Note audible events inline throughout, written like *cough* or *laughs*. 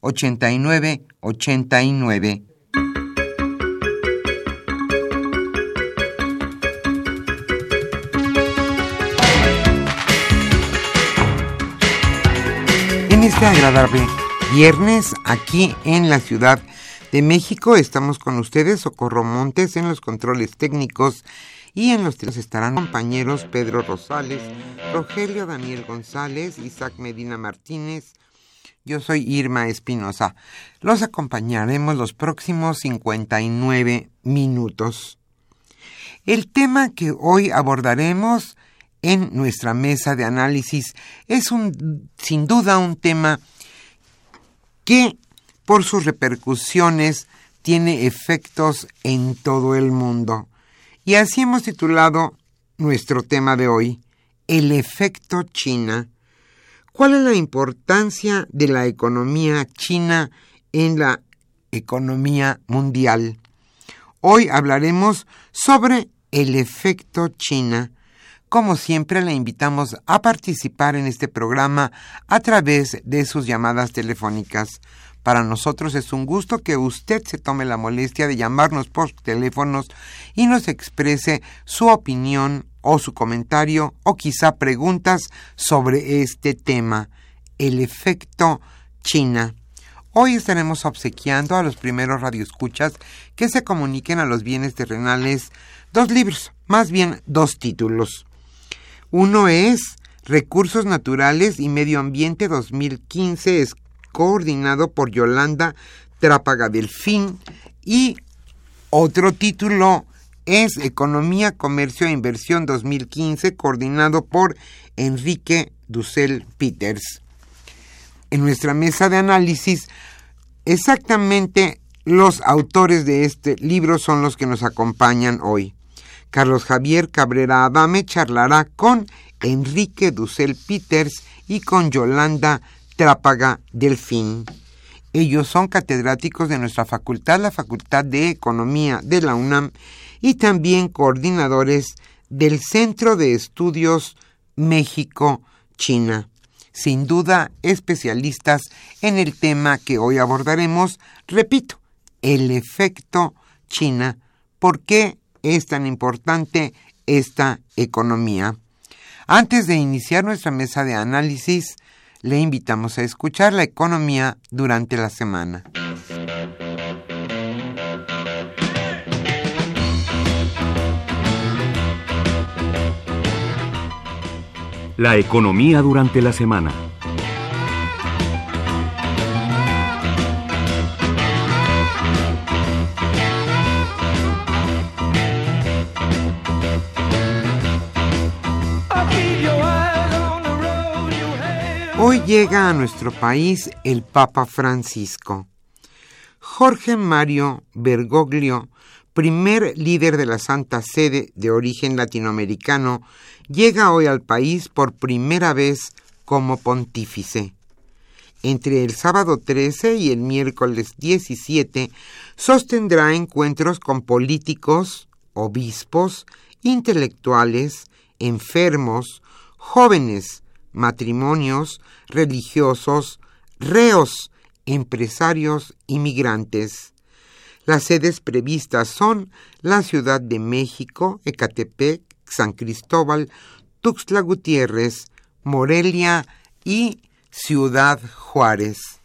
89 89. En este agradable viernes aquí en la Ciudad de México estamos con ustedes, Socorro Montes, en los controles técnicos y en los tres estarán compañeros Pedro Rosales, Rogelio Daniel González, Isaac Medina Martínez, yo soy Irma Espinosa. Los acompañaremos los próximos 59 minutos. El tema que hoy abordaremos en nuestra mesa de análisis es un, sin duda un tema que por sus repercusiones tiene efectos en todo el mundo. Y así hemos titulado nuestro tema de hoy, el efecto China ¿Cuál es la importancia de la economía china en la economía mundial? Hoy hablaremos sobre el efecto China. Como siempre, le invitamos a participar en este programa a través de sus llamadas telefónicas. Para nosotros es un gusto que usted se tome la molestia de llamarnos por teléfonos y nos exprese su opinión o su comentario o quizá preguntas sobre este tema, el efecto China. Hoy estaremos obsequiando a los primeros radioescuchas que se comuniquen a los bienes terrenales dos libros, más bien dos títulos. Uno es Recursos Naturales y Medio Ambiente 2015, es coordinado por Yolanda Trápaga Delfín y otro título es Economía, Comercio e Inversión 2015, coordinado por Enrique Dussel Peters. En nuestra mesa de análisis, exactamente los autores de este libro son los que nos acompañan hoy. Carlos Javier Cabrera Adame charlará con Enrique Dussel Peters y con Yolanda Trápaga Delfín. Ellos son catedráticos de nuestra facultad, la Facultad de Economía de la UNAM, y también coordinadores del Centro de Estudios México-China. Sin duda, especialistas en el tema que hoy abordaremos, repito, el efecto China. ¿Por qué es tan importante esta economía? Antes de iniciar nuestra mesa de análisis, le invitamos a escuchar la economía durante la semana. La economía durante la semana. Hoy llega a nuestro país el Papa Francisco. Jorge Mario Bergoglio, primer líder de la Santa Sede de origen latinoamericano, llega hoy al país por primera vez como pontífice. entre el sábado 13 y el miércoles 17 sostendrá encuentros con políticos, obispos, intelectuales, enfermos, jóvenes, matrimonios, religiosos, reos, empresarios y migrantes. Las sedes previstas son la Ciudad de México, Ecatepec, San Cristóbal, Tuxtla Gutiérrez, Morelia y Ciudad Juárez.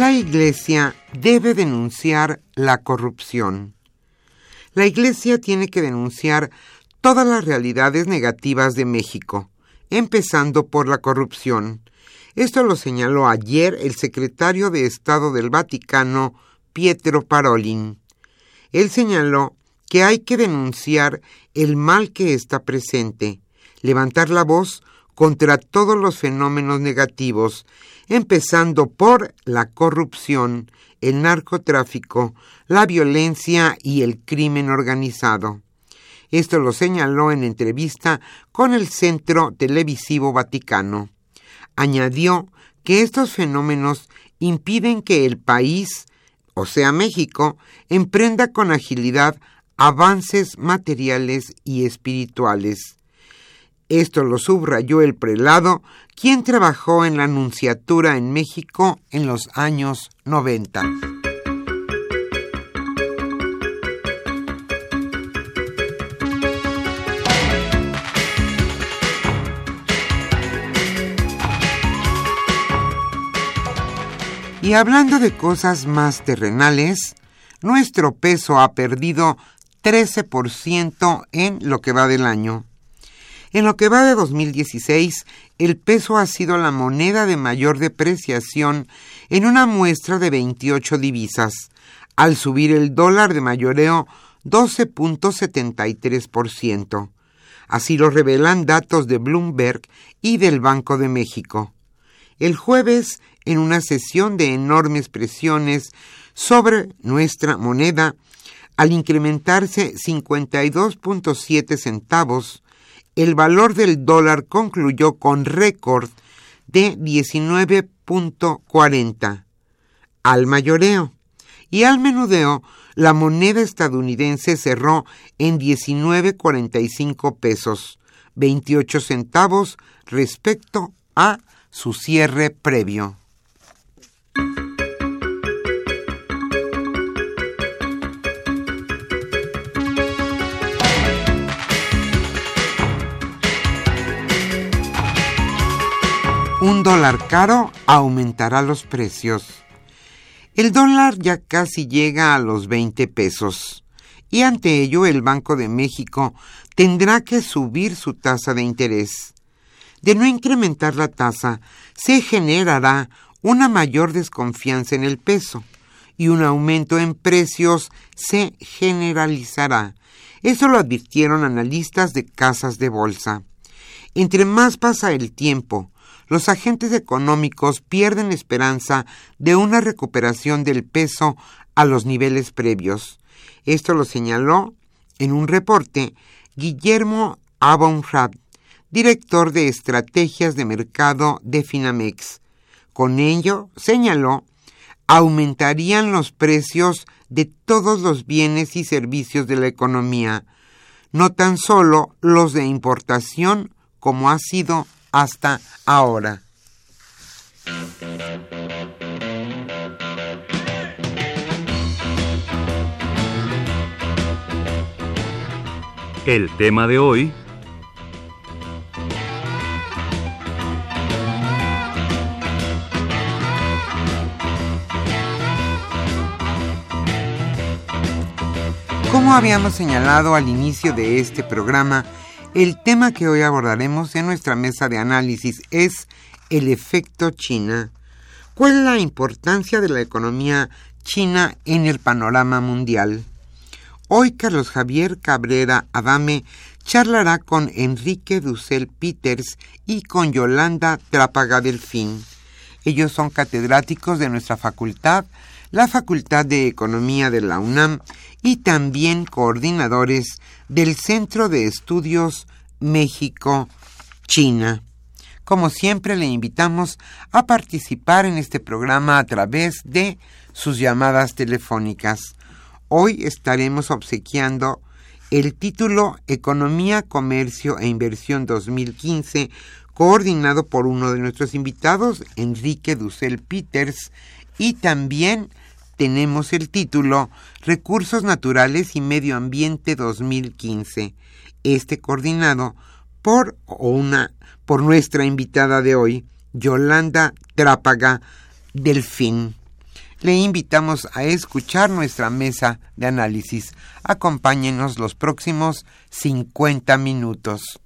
La Iglesia debe denunciar la corrupción. La Iglesia tiene que denunciar todas las realidades negativas de México, empezando por la corrupción. Esto lo señaló ayer el secretario de Estado del Vaticano, Pietro Parolin. Él señaló que hay que denunciar el mal que está presente, levantar la voz contra todos los fenómenos negativos, empezando por la corrupción, el narcotráfico, la violencia y el crimen organizado. Esto lo señaló en entrevista con el Centro Televisivo Vaticano. Añadió que estos fenómenos impiden que el país, o sea México, emprenda con agilidad avances materiales y espirituales. Esto lo subrayó el prelado, quien trabajó en la Anunciatura en México en los años 90. Y hablando de cosas más terrenales, nuestro peso ha perdido 13% en lo que va del año. En lo que va de 2016, el peso ha sido la moneda de mayor depreciación en una muestra de 28 divisas, al subir el dólar de mayoreo 12.73%. Así lo revelan datos de Bloomberg y del Banco de México. El jueves, en una sesión de enormes presiones sobre nuestra moneda, al incrementarse 52.7 centavos, el valor del dólar concluyó con récord de 19.40 al mayoreo y al menudeo la moneda estadounidense cerró en 19.45 pesos, 28 centavos respecto a su cierre previo. Dólar caro aumentará los precios. El dólar ya casi llega a los 20 pesos y ante ello el Banco de México tendrá que subir su tasa de interés. De no incrementar la tasa, se generará una mayor desconfianza en el peso y un aumento en precios se generalizará. Eso lo advirtieron analistas de casas de bolsa. Entre más pasa el tiempo los agentes económicos pierden esperanza de una recuperación del peso a los niveles previos. Esto lo señaló en un reporte Guillermo Abonrad, director de estrategias de mercado de Finamex. Con ello, señaló, aumentarían los precios de todos los bienes y servicios de la economía, no tan solo los de importación como ha sido hasta ahora. El tema de hoy Como habíamos señalado al inicio de este programa, el tema que hoy abordaremos en nuestra mesa de análisis es el efecto China. ¿Cuál es la importancia de la economía china en el panorama mundial? Hoy Carlos Javier Cabrera Adame charlará con Enrique Dussel Peters y con Yolanda Trápaga Delfín. Ellos son catedráticos de nuestra facultad, la Facultad de Economía de la UNAM y también coordinadores del Centro de Estudios México-China. Como siempre, le invitamos a participar en este programa a través de sus llamadas telefónicas. Hoy estaremos obsequiando el título Economía, Comercio e Inversión 2015, coordinado por uno de nuestros invitados, Enrique Dussel Peters, y también tenemos el título Recursos Naturales y Medio Ambiente 2015, este coordinado por una por nuestra invitada de hoy, Yolanda Trápaga Delfín le invitamos a escuchar nuestra mesa de análisis. Acompáñenos los próximos 50 minutos.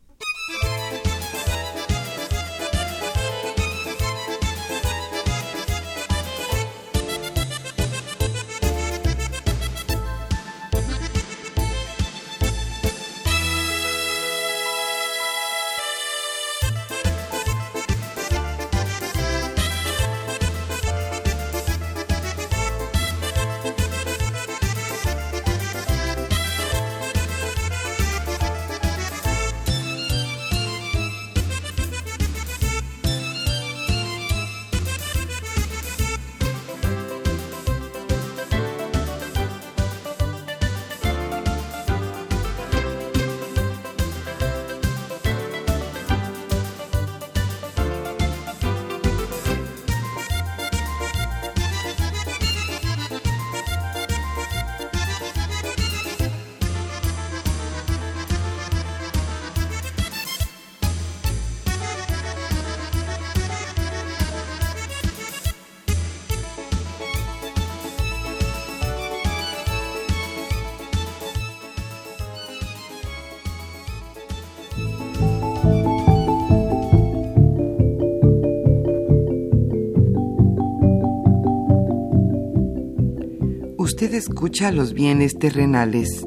Usted escucha los bienes terrenales.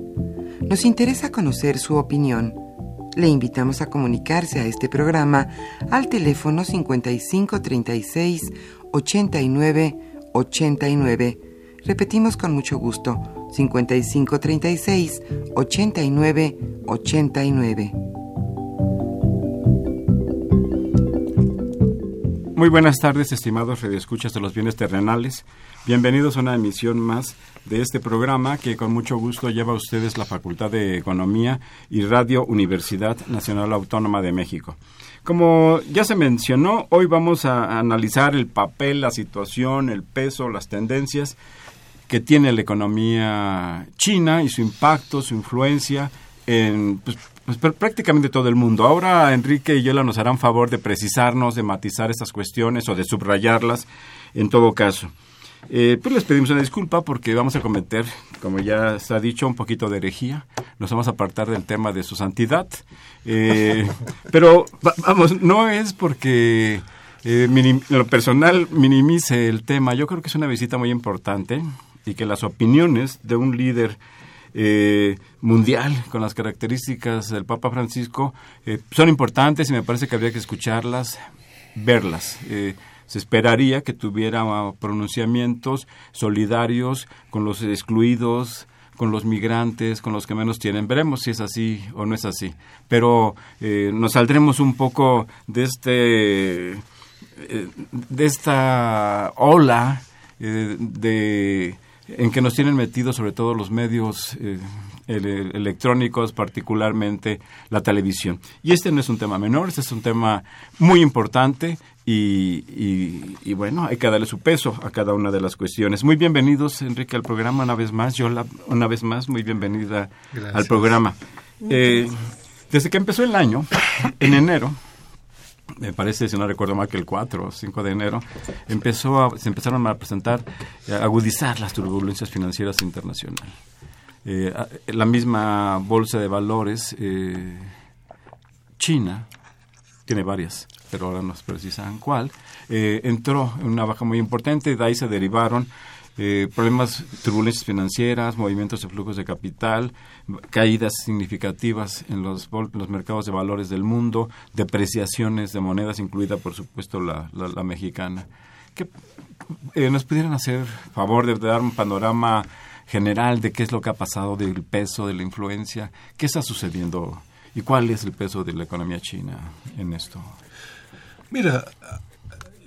Nos interesa conocer su opinión. Le invitamos a comunicarse a este programa al teléfono 5536 89 89. Repetimos con mucho gusto, 5536 89 89. Muy buenas tardes, estimados radioescuchas de los bienes terrenales. Bienvenidos a una emisión más de este programa que con mucho gusto lleva a ustedes la Facultad de Economía y Radio Universidad Nacional Autónoma de México. Como ya se mencionó, hoy vamos a analizar el papel, la situación, el peso, las tendencias que tiene la economía china y su impacto, su influencia en pues, pues prácticamente todo el mundo. Ahora Enrique y Yola nos harán favor de precisarnos, de matizar estas cuestiones o de subrayarlas en todo caso. Eh, pues les pedimos una disculpa porque vamos a cometer, como ya se ha dicho, un poquito de herejía. Nos vamos a apartar del tema de su santidad. Eh, *laughs* pero vamos, no es porque eh, lo personal minimice el tema. Yo creo que es una visita muy importante y que las opiniones de un líder eh, mundial con las características del Papa Francisco eh, son importantes y me parece que habría que escucharlas, verlas. Eh, se esperaría que tuviera pronunciamientos solidarios con los excluidos, con los migrantes, con los que menos tienen. Veremos si es así o no es así. Pero nos saldremos un poco de este de esta ola de en que nos tienen metidos sobre todo los medios eh, electrónicos, particularmente la televisión. Y este no es un tema menor, este es un tema muy importante y, y, bueno, hay que darle su peso a cada una de las cuestiones. Muy bienvenidos, Enrique, al programa una vez más. Yo, una vez más, muy bienvenida al programa. Eh, desde que empezó el año, en enero, me parece, si no recuerdo mal, que el 4 o 5 de enero, empezó se empezaron a presentar, a agudizar las turbulencias financieras internacionales. Eh, la misma bolsa de valores eh, China, tiene varias, pero ahora nos precisan cuál, eh, entró en una baja muy importante, de ahí se derivaron problemas, turbulencias financieras, movimientos de flujos de capital, caídas significativas en los, los mercados de valores del mundo, depreciaciones de monedas, incluida por supuesto la, mexicana. ¿Qué, eh, ¿Nos pudieran hacer favor de dar un panorama general de qué es lo que ha pasado del peso, de la influencia? ¿Qué está sucediendo y cuál es el peso de la economía china en esto? Mira,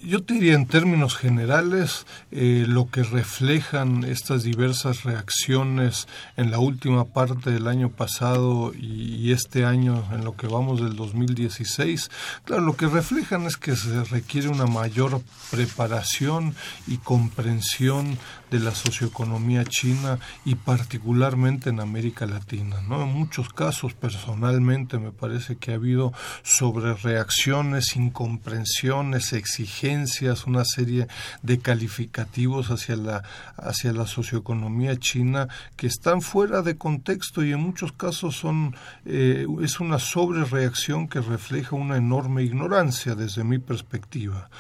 yo te diría en términos generales eh, lo que reflejan estas diversas reacciones en la última parte del año pasado y, este año en lo que vamos del 2016, claro, lo que reflejan es que se requiere una mayor preparación y comprensión de la socioeconomía china y particularmente en América Latina. ¿no? En muchos casos, personalmente, me parece que ha habido sobre reacciones, incomprensiones, exigencias, una serie de calificativos hacia la, hacia la socioeconomía china que están fuera de contexto y en muchos casos son eh, es una sobrereacción que refleja una enorme ignorancia desde mi perspectiva.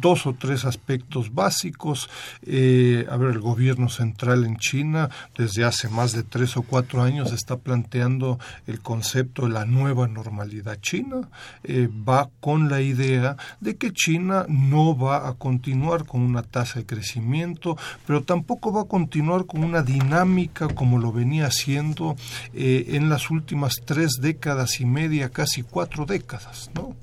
Dos o tres aspectos básicos. Eh, el gobierno central en China desde hace más de tres o cuatro años está planteando el concepto de la nueva normalidad china. Eh, va con la idea de que China no va a continuar con una tasa de crecimiento, pero tampoco va a continuar con una dinámica como lo venía haciendo eh, en las últimas tres décadas y media, casi cuatro décadas, ¿no?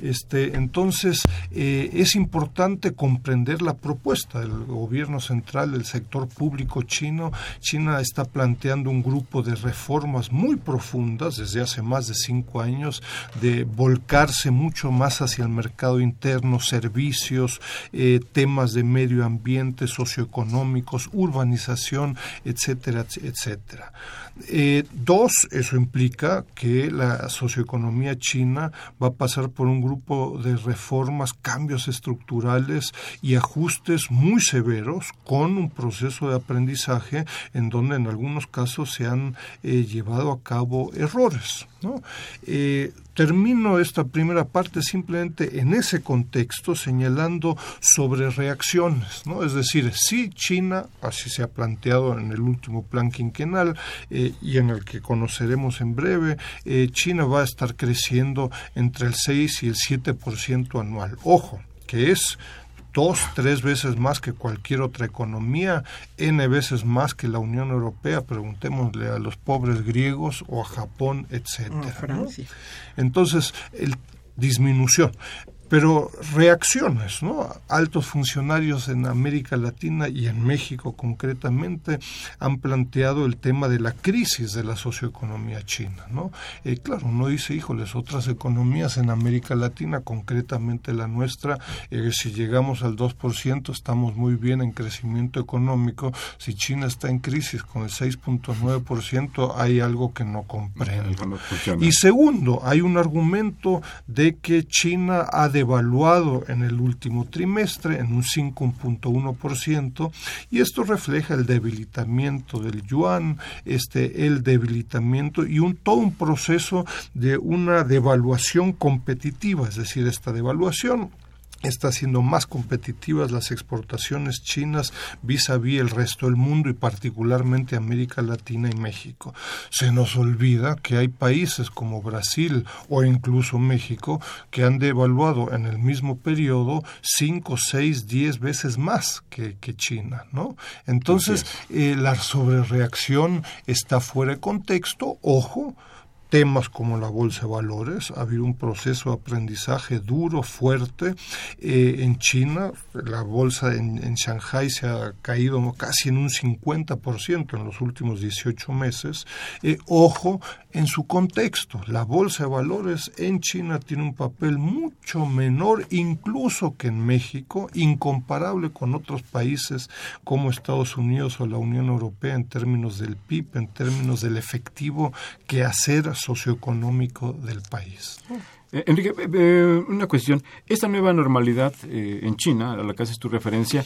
Este, entonces, eh, es importante comprender la propuesta del gobierno central del sector público chino. China está planteando un grupo de reformas muy profundas desde hace más de cinco años, de volcarse mucho más hacia el mercado interno, servicios, eh, temas de medio ambiente, socioeconómicos, urbanización, etcétera, etcétera. Eh, dos, eso implica que la socioeconomía china va a pasar por un grupo de reformas, cambios estructurales y ajustes muy severos con un proceso de aprendizaje en donde en algunos casos se han eh, llevado a cabo errores. ¿no? Eh, termino esta primera parte simplemente en ese contexto señalando sobre reacciones, ¿no? Es decir, si China, así se ha planteado en el último plan quinquenal eh, y en el que conoceremos en breve, eh, China va a estar creciendo entre el 6 y el 7% anual. Ojo, que es dos, tres veces más que cualquier otra economía, n veces más que la Unión Europea, preguntémosle a los pobres griegos o a Japón, etcétera. Entonces, el, disminución pero reacciones, ¿no? Altos funcionarios en América Latina y en México concretamente han planteado el tema de la crisis de la socioeconomía china, ¿no? Eh, claro, uno dice, híjoles, otras economías en América Latina, concretamente la nuestra, eh, si llegamos al 2% estamos muy bien en crecimiento económico, si China está en crisis con el 6.9% hay algo que no comprende. y segundo, hay un argumento de que China ha devaluado en el último trimestre en un 5.1% y esto refleja el debilitamiento del yuan, este el debilitamiento y un todo un proceso de una devaluación competitiva, es decir, esta devaluación está haciendo más competitivas las exportaciones chinas vis a vis el resto del mundo y particularmente América Latina y México. Se nos olvida que hay países como Brasil o incluso México que han devaluado en el mismo periodo 5, 6, 10 veces más que, China, ¿no? Entonces, eh, la sobrereacción está fuera de contexto, ojo, temas como la bolsa de valores. Ha habido un proceso de aprendizaje duro, fuerte. Eh, en China, la bolsa en, en, Shanghai se ha caído casi en un 50% en los últimos 18 meses. Eh, ojo, en su contexto, la bolsa de valores en China tiene un papel mucho menor incluso que en México, incomparable con otros países como Estados Unidos o la Unión Europea en términos del PIB, en términos del efectivo que hacer socioeconómico del país. Eh, Enrique, eh, eh, una cuestión. Esta nueva normalidad en China, a la que haces tu referencia,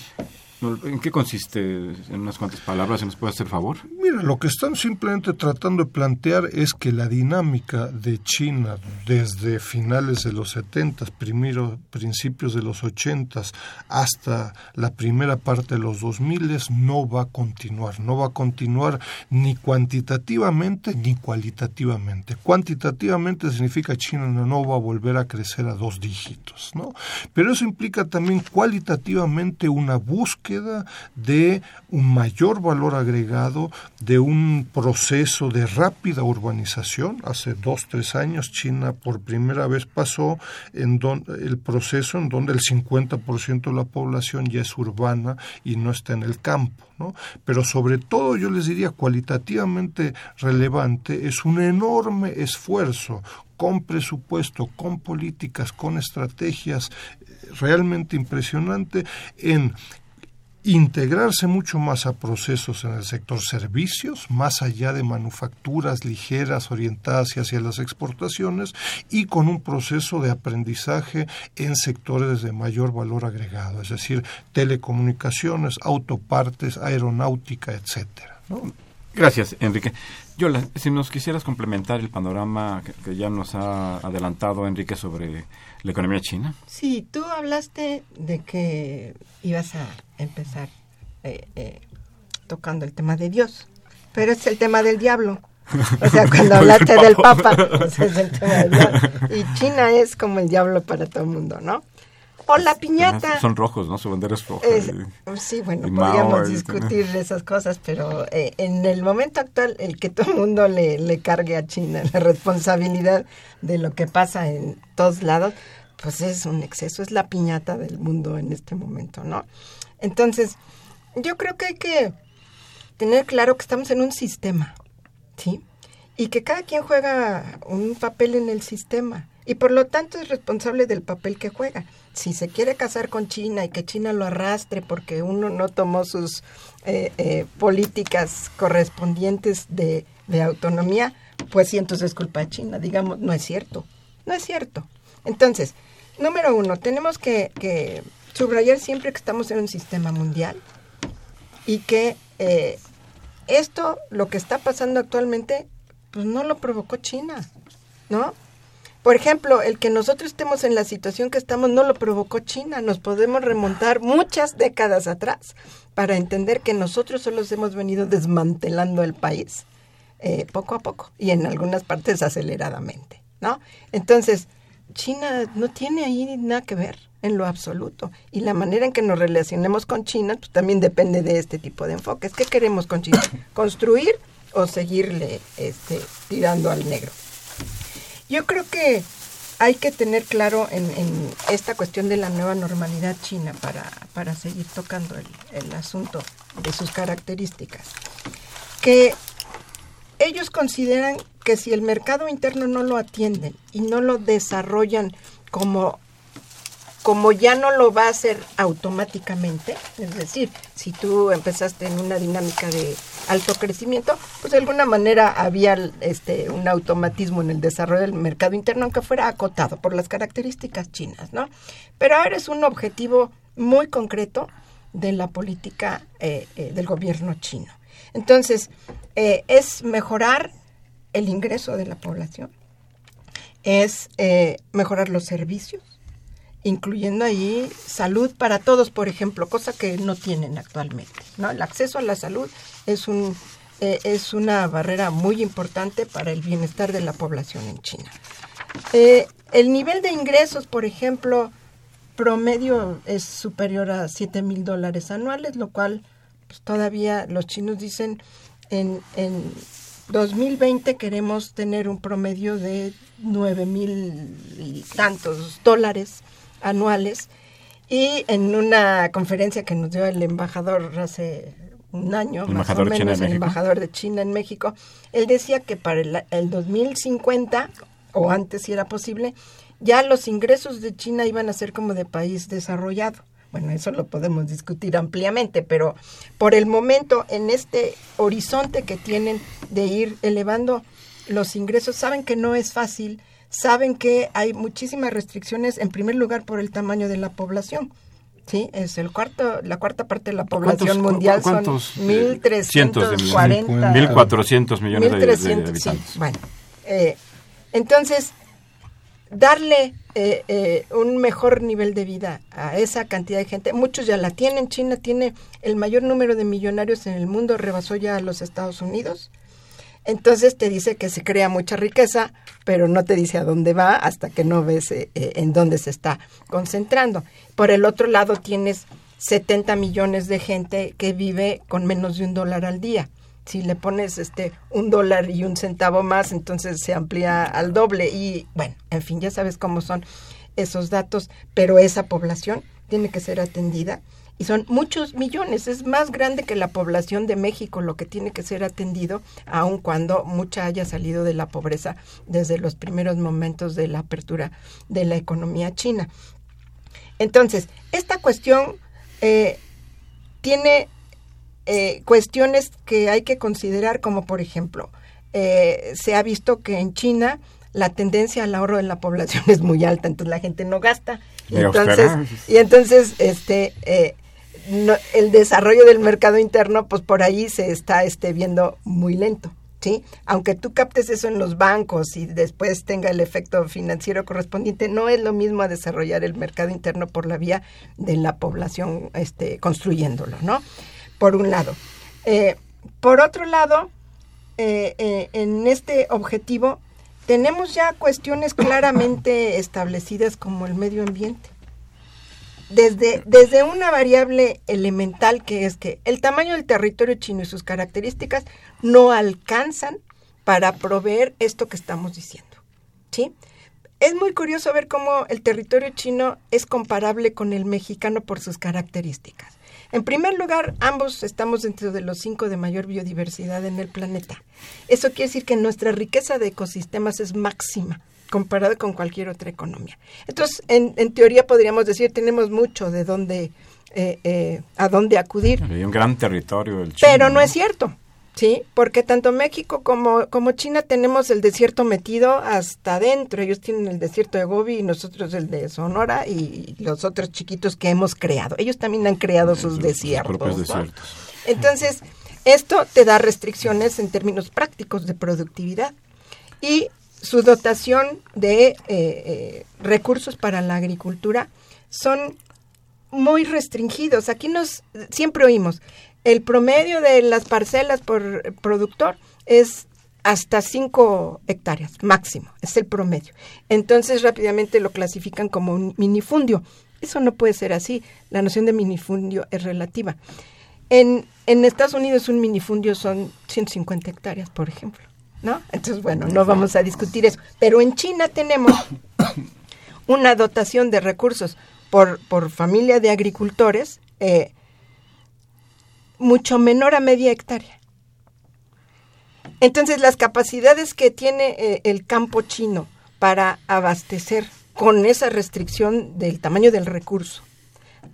¿En qué consiste? En unas cuantas palabras, ¿se nos puede hacer favor? Mira, lo que están simplemente tratando de plantear es que la dinámica de China desde finales de los 70, primero, principios de los 80 hasta la primera parte de los 2000 no va a continuar. No va a continuar ni cuantitativamente ni cualitativamente. Cuantitativamente significa China no va a volver a crecer a dos dígitos, ¿no? Pero eso implica también cualitativamente una búsqueda de un mayor valor agregado, de un proceso de rápida urbanización. Hace dos, tres años China por primera vez pasó en el proceso en donde el 50% de la población ya es urbana y no está en el campo. ¿no? Pero sobre todo yo les diría cualitativamente relevante es un enorme esfuerzo con presupuesto, con políticas, con estrategias eh, realmente impresionante en integrarse mucho más a procesos en el sector servicios, más allá de manufacturas ligeras orientadas hacia las exportaciones y con un proceso de aprendizaje en sectores de mayor valor agregado, es decir, telecomunicaciones, autopartes, aeronáutica, etcétera. Gracias, Enrique. Yola, si nos quisieras complementar el panorama que, ya nos ha adelantado Enrique sobre la economía china. Sí, tú hablaste de que ibas a empezar eh, eh, tocando el tema de Dios, pero es el tema del diablo. O sea, *laughs* cuando hablaste del Papa, pues *laughs* es el tema del diablo. Y China es como el diablo para todo el mundo, ¿no? O la piñata. Son rojos, ¿no? Su bandera es roja. sí, bueno, podríamos discutir esas cosas, pero eh, en el momento actual, el que todo el mundo le, le cargue a China la responsabilidad de lo que pasa en todos lados, pues es un exceso, es la piñata del mundo en este momento, ¿no? Entonces, yo creo que hay que tener claro que estamos en un sistema, ¿sí? Y que cada quien juega un papel en el sistema y por lo tanto es responsable del papel que juega si se quiere casar con China y que China lo arrastre porque uno no tomó sus eh, eh, políticas correspondientes de, autonomía, pues sí, entonces es culpa de China. Digamos, no es cierto. No es cierto. Entonces, número uno, tenemos que, subrayar siempre que estamos en un sistema mundial y que eh, esto, lo que está pasando actualmente, pues no lo provocó China, ¿no? Por ejemplo, el que nosotros estemos en la situación que estamos no lo provocó China. Nos podemos remontar muchas décadas atrás para entender que nosotros solo hemos venido desmantelando el país eh, poco a poco y en algunas partes aceleradamente, ¿no? Entonces, China no tiene ahí nada que ver en lo absoluto. Y la manera en que nos relacionemos con China pues, también depende de este tipo de enfoques. ¿Qué queremos con China? *coughs* ¿Construir o seguirle este, tirando al negro? Yo creo que hay que tener claro en, esta cuestión de la nueva normalidad china para, seguir tocando el, asunto de sus características, que ellos consideran que si el mercado interno no lo atienden y no lo desarrollan como como ya no lo va a hacer automáticamente, es decir, si tú empezaste en una dinámica de alto crecimiento, pues de alguna manera había este un automatismo en el desarrollo del mercado interno, aunque fuera acotado por las características chinas, ¿no? Pero ahora es un objetivo muy concreto de la política eh, eh, del gobierno chino. Entonces, eh, es mejorar el ingreso de la población, es mejorar los servicios, incluyendo ahí salud para todos, por ejemplo, cosa que no tienen actualmente. ¿no? El acceso a la salud es, un, eh, es una barrera muy importante para el bienestar de la población en China. Eh, el nivel de ingresos, por ejemplo, promedio es superior a 7 mil dólares anuales, lo cual pues, todavía los chinos dicen en, en 2020 queremos tener un promedio de 9 mil y tantos dólares anuales. Y en una conferencia que nos dio el embajador hace un año, más o menos, el embajador de China en México, él decía que para el, el 2050, o antes si era posible, ya los ingresos de China iban a ser como de país desarrollado. Bueno, eso lo podemos discutir ampliamente, pero por el momento, en este horizonte que tienen de ir elevando los ingresos, saben que no es fácil, saben que hay muchísimas restricciones, en primer lugar por el tamaño de la población. Sí, es el cuarto, la cuarta parte de la población mundial son 1.340. 1.400 millones de, habitantes. bueno, eh, entonces, darle eh, eh, un mejor nivel de vida a esa cantidad de gente, muchos ya la tienen, China tiene el mayor número de millonarios en el mundo, rebasó ya a los Estados Unidos. Entonces te dice que se crea mucha riqueza, pero no te dice a dónde va hasta que no ves eh, eh, en dónde se está concentrando. Por el otro lado tienes 70 millones de gente que vive con menos de un dólar al día. Si le pones este un dólar y un centavo más, entonces se amplía al doble. Y bueno, en fin, ya sabes cómo son esos datos, pero esa población tiene que ser atendida y son muchos millones, es más grande que la población de México lo que tiene que ser atendido, aun cuando mucha haya salido de la pobreza desde los primeros momentos de la apertura de la economía china. Entonces, esta cuestión eh, tiene eh, cuestiones que hay que considerar, como por ejemplo, eh, se ha visto que en China la tendencia al ahorro de la población *laughs* es muy alta, entonces la gente no gasta. Y entonces, y entonces este, el desarrollo del mercado interno, pues por ahí se está este, viendo muy lento. ¿Sí? Aunque tú captes eso en los bancos y después tenga el efecto financiero correspondiente, no es lo mismo a desarrollar el mercado interno por la vía de la población este, construyéndolo, ¿no? Por un lado. Eh, por otro lado, eh, eh, en este objetivo tenemos ya cuestiones claramente establecidas como el medio ambiente desde, desde una variable elemental que es que el tamaño del territorio chino y sus características no alcanzan para proveer esto que estamos diciendo. ¿Sí? Es muy curioso ver cómo el territorio chino es comparable con el mexicano por sus características. En primer lugar, ambos estamos dentro de los cinco de mayor biodiversidad en el planeta. Eso quiere decir que nuestra riqueza de ecosistemas es máxima comparado con cualquier otra economía. Entonces, en, en teoría podríamos decir, tenemos mucho de dónde, eh, eh, a dónde acudir. Hay un gran territorio del China. Pero no, es cierto. Sí, porque tanto México como, como China tenemos el desierto metido hasta adentro. Ellos tienen el desierto de Gobi y nosotros el de Sonora y los otros chiquitos que hemos creado. Ellos también han creado sus, desiertos. desiertos. Entonces, esto te da restricciones en términos prácticos de productividad. Y su dotación de eh, eh, recursos para la agricultura son muy restringidos. Aquí nos siempre oímos, el promedio de las parcelas por productor es hasta 5 hectáreas máximo, es el promedio. Entonces rápidamente lo clasifican como un minifundio. Eso no puede ser así. La noción de minifundio es relativa. En, en Estados Unidos un minifundio son 150 hectáreas, por ejemplo. ¿No? Entonces, bueno, no vamos a discutir eso. Pero en China tenemos *coughs* una dotación de recursos por, por familia de agricultores eh, mucho menor a media hectárea. Entonces, las capacidades que tiene eh, el campo chino para abastecer con esa restricción del tamaño del recurso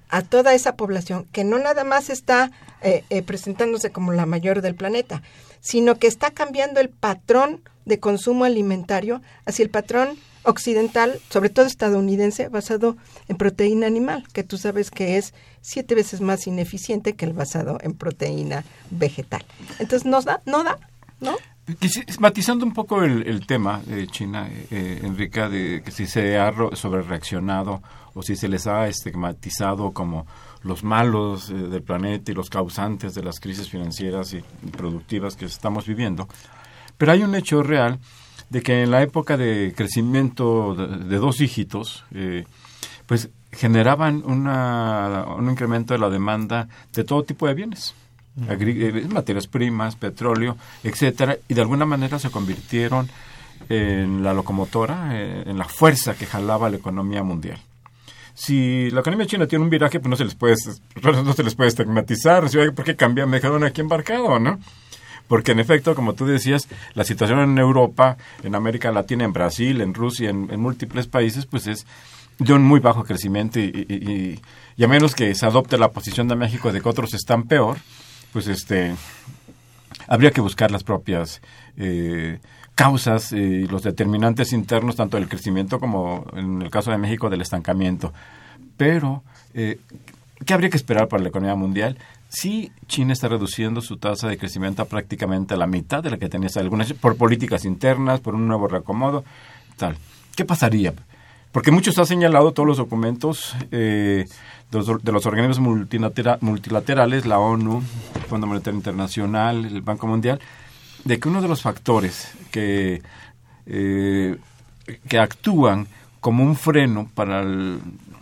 a toda esa población, que no nada más está eh, presentándose como la mayor del planeta, sino que está cambiando el patrón de consumo alimentario hacia el patrón occidental, sobre todo estadounidense, basado en proteína animal, que tú sabes que es siete veces más ineficiente que el basado en proteína vegetal. Entonces, ¿nos da? ¿No da? ¿No? Matizando un poco el, tema de China, eh, Enrica, de que si se ha sobre reaccionado o si se les ha estigmatizado como los malos eh, del planeta y los causantes de las crisis financieras y productivas que estamos viviendo. Pero hay un hecho real de que en la época de crecimiento de, dos dígitos, eh, pues generaban una, un incremento de la demanda de todo tipo de bienes. Eh, materias primas, petróleo, etcétera, y de alguna manera se convirtieron en la locomotora, en la fuerza que jalaba la economía mundial si la economía china tiene un viraje, pues no se les puede, no se les puede estigmatizar, ¿por qué cambian? Me dejaron aquí embarcado, ¿no? Porque en efecto, como tú decías, la situación en Europa, en América Latina, en Brasil, en Rusia, en, múltiples países, pues es de un muy bajo crecimiento y, a menos que se adopte la posición de México de que otros están peor, pues este habría que buscar las propias eh, causas y los determinantes internos, tanto del crecimiento como, en el caso de México, del estancamiento. Pero, eh, ¿qué habría que esperar para la economía mundial? Si China está reduciendo su tasa de crecimiento a prácticamente la mitad de la que tenía algunas, por políticas internas, por un nuevo reacomodo, tal. ¿Qué pasaría? Porque muchos han señalado todos los documentos eh, de, los, de, los, organismos multilaterales, la ONU, el Fondo Monetario Internacional, el Banco Mundial, de que uno de los factores que, eh, que actúan como un freno para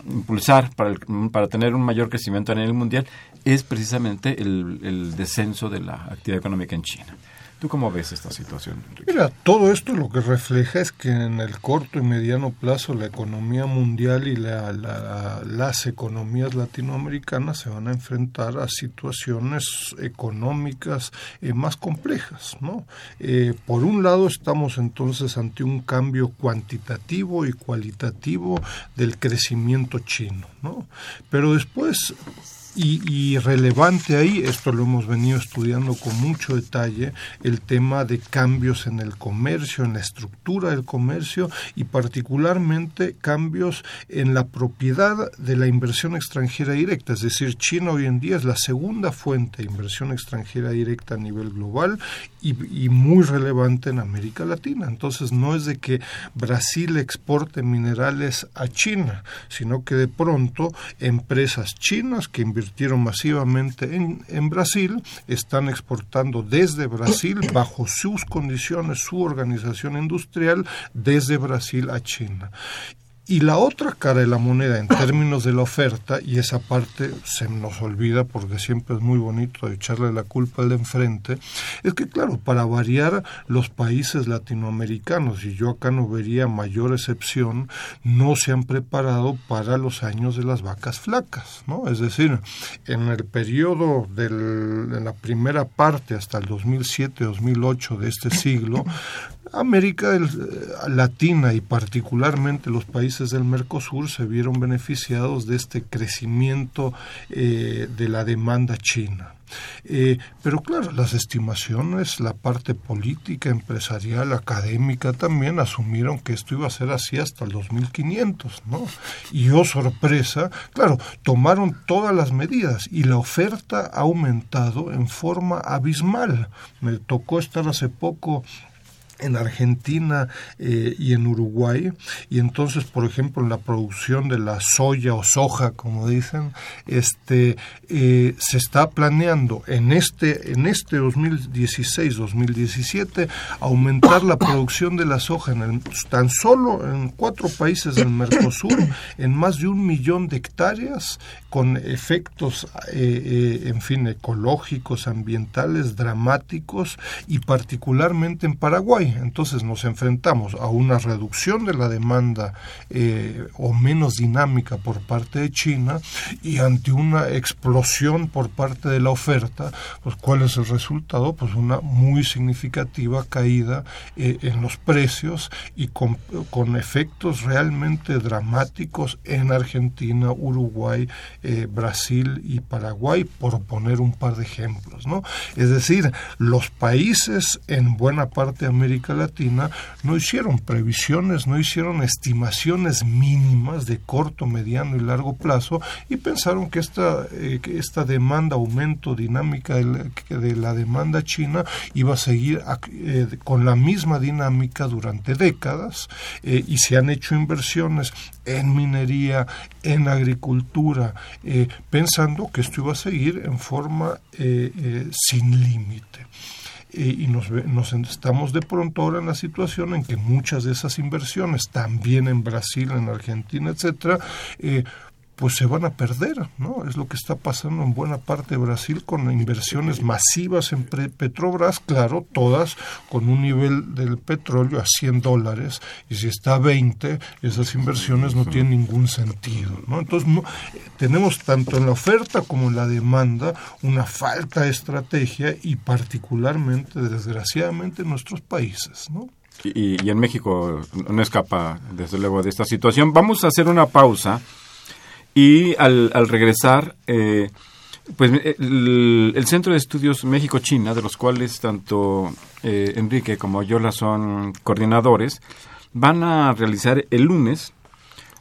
impulsar, para, para tener un mayor crecimiento a nivel mundial, es precisamente el descenso de la actividad económica en China. ¿Tú cómo ves esta situación? Mira, todo esto lo que refleja es que en el corto y mediano plazo la economía mundial y las economías latinoamericanas se van a enfrentar a situaciones económicas eh, más complejas. ¿no? Eh, por un lado estamos entonces ante un cambio cuantitativo y cualitativo del crecimiento chino, ¿no? pero después y, relevante ahí, esto lo hemos venido estudiando con mucho detalle, el tema de cambios en el comercio, en la estructura del comercio y particularmente cambios en la propiedad de la inversión extranjera directa. Es decir, China hoy en día es la segunda fuente de inversión extranjera directa a nivel global y, y muy relevante en América Latina. Entonces no es de que Brasil exporte minerales a China, sino que de pronto empresas chinas que invierten invirtieron masivamente en, en Brasil, están exportando desde Brasil, *coughs* bajo sus condiciones, su organización industrial, desde Brasil a China. Y la otra cara de la moneda en *laughs* términos de la oferta, y esa parte se nos olvida porque siempre es muy bonito echarle la culpa al de enfrente, es que claro, para variar los países latinoamericanos, y yo acá no vería mayor excepción, no se han preparado para los años de las vacas flacas, ¿no? Es decir, en el periodo de la primera parte hasta el 2007-2008 de este siglo, *laughs* América Latina y particularmente los países del Mercosur se vieron beneficiados de este crecimiento eh, de la demanda china. Eh, pero claro, las estimaciones, la parte política, empresarial, académica también asumieron que esto iba a ser así hasta el 2500, ¿no? Y oh sorpresa, claro, tomaron todas las medidas y la oferta ha aumentado en forma abismal. Me tocó estar hace poco en Argentina eh, y en Uruguay. Y entonces por ejemplo en la producción de la soya o soja como dicen este eh, se está planeando en este en este 2016 2017 aumentar la producción de la soja en el, tan solo en cuatro países del Mercosur en más de un millón de hectáreas con efectos eh, en fin ecológicos ambientales dramáticos y particularmente en Paraguay entonces nos enfrentamos a una reducción de la demanda eh, o menos dinámica por parte de China y ante una explosión por parte de la oferta, pues ¿cuál es el resultado? Pues una muy significativa caída eh, en los precios y con, efectos realmente dramáticos en Argentina, Uruguay, eh, Brasil y Paraguay, por poner un par de ejemplos. ¿no? Es decir, los países en buena parte de América Latina no hicieron previsiones, no hicieron estimaciones mínimas de corto, mediano y largo plazo y pensaron que esta, eh, esta demanda, aumento dinámica de la, demanda china iba a seguir eh, con la misma dinámica durante décadas eh, y se han hecho inversiones en minería, en agricultura, pensando que esto iba a seguir en forma sin límite. Y nos, nos, estamos de pronto ahora en la situación en que muchas de esas inversiones, también en Brasil, en Argentina, etcétera, eh, pues se van a perder, ¿no? Es lo que está pasando en buena parte de Brasil con inversiones masivas en Petrobras, claro, todas con un nivel del petróleo a 100 dólares, y si está a 20, esas inversiones no tienen ningún sentido, ¿no? Entonces, tenemos tanto en la oferta como en la demanda una falta de estrategia y particularmente, desgraciadamente, en nuestros países, ¿no? Y, y en México no escapa, desde luego, de esta situación. Vamos a hacer una pausa. Y al, al regresar, eh, pues el, Centro de Estudios México-China, de los cuales tanto eh, Enrique como Yola son coordinadores, van a realizar el lunes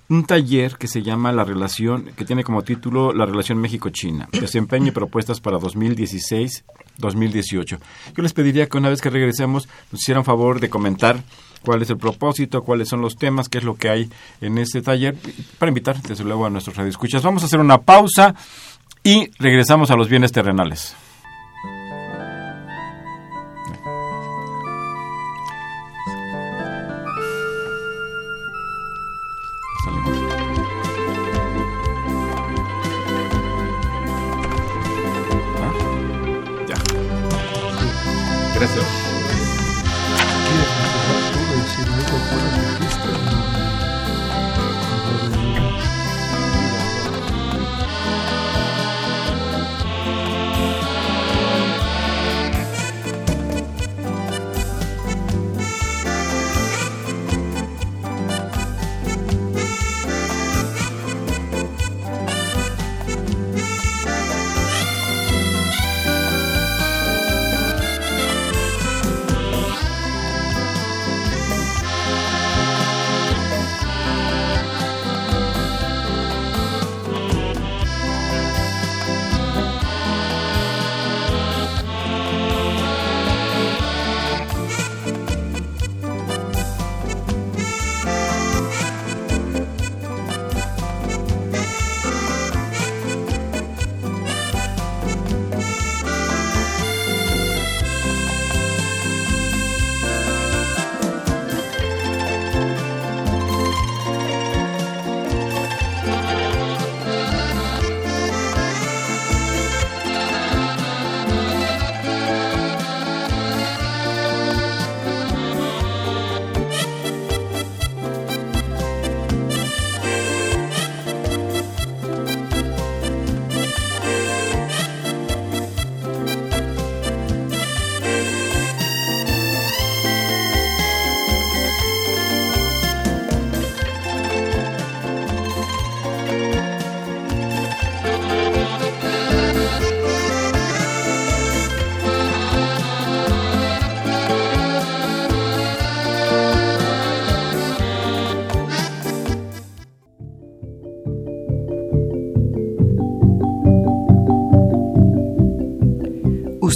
un taller que se llama la relación, que tiene como título La relación México-China, desempeño y propuestas para 2016-2018. Yo les pediría que una vez que regresemos nos hicieran favor de comentar cuál es el propósito, cuáles son los temas, qué es lo que hay en este taller, para invitar desde luego a nuestros radioescuchas. Vamos a hacer una pausa y regresamos a los bienes terrenales.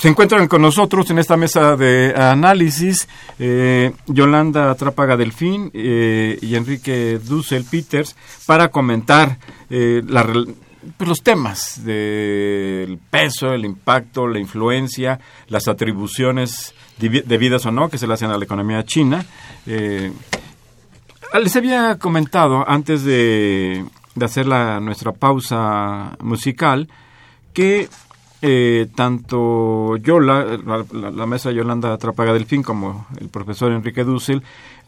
se encuentran con nosotros en esta mesa de análisis eh, Yolanda Trápaga Delfín eh, y Enrique Dussel Peters para comentar eh, pues, los temas del peso, el impacto, la influencia, las atribuciones debidas o no que se le hacen a la economía china. les había comentado antes de, hacer la, nuestra pausa musical que eh, tanto Yola, la, maestra Yolanda Trapaga Delfín, como el profesor Enrique Dussel,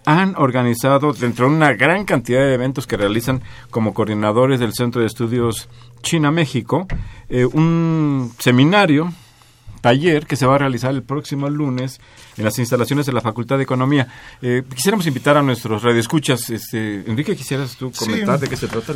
han organizado dentro de una gran cantidad de eventos que realizan como coordinadores del Centro de Estudios China-México, eh, un seminario taller que se va a realizar el próximo lunes en las instalaciones de la Facultad de Economía. Eh, quisiéramos invitar a nuestros radioescuchas. Este, Enrique, ¿quisieras tú comentar de qué se trata?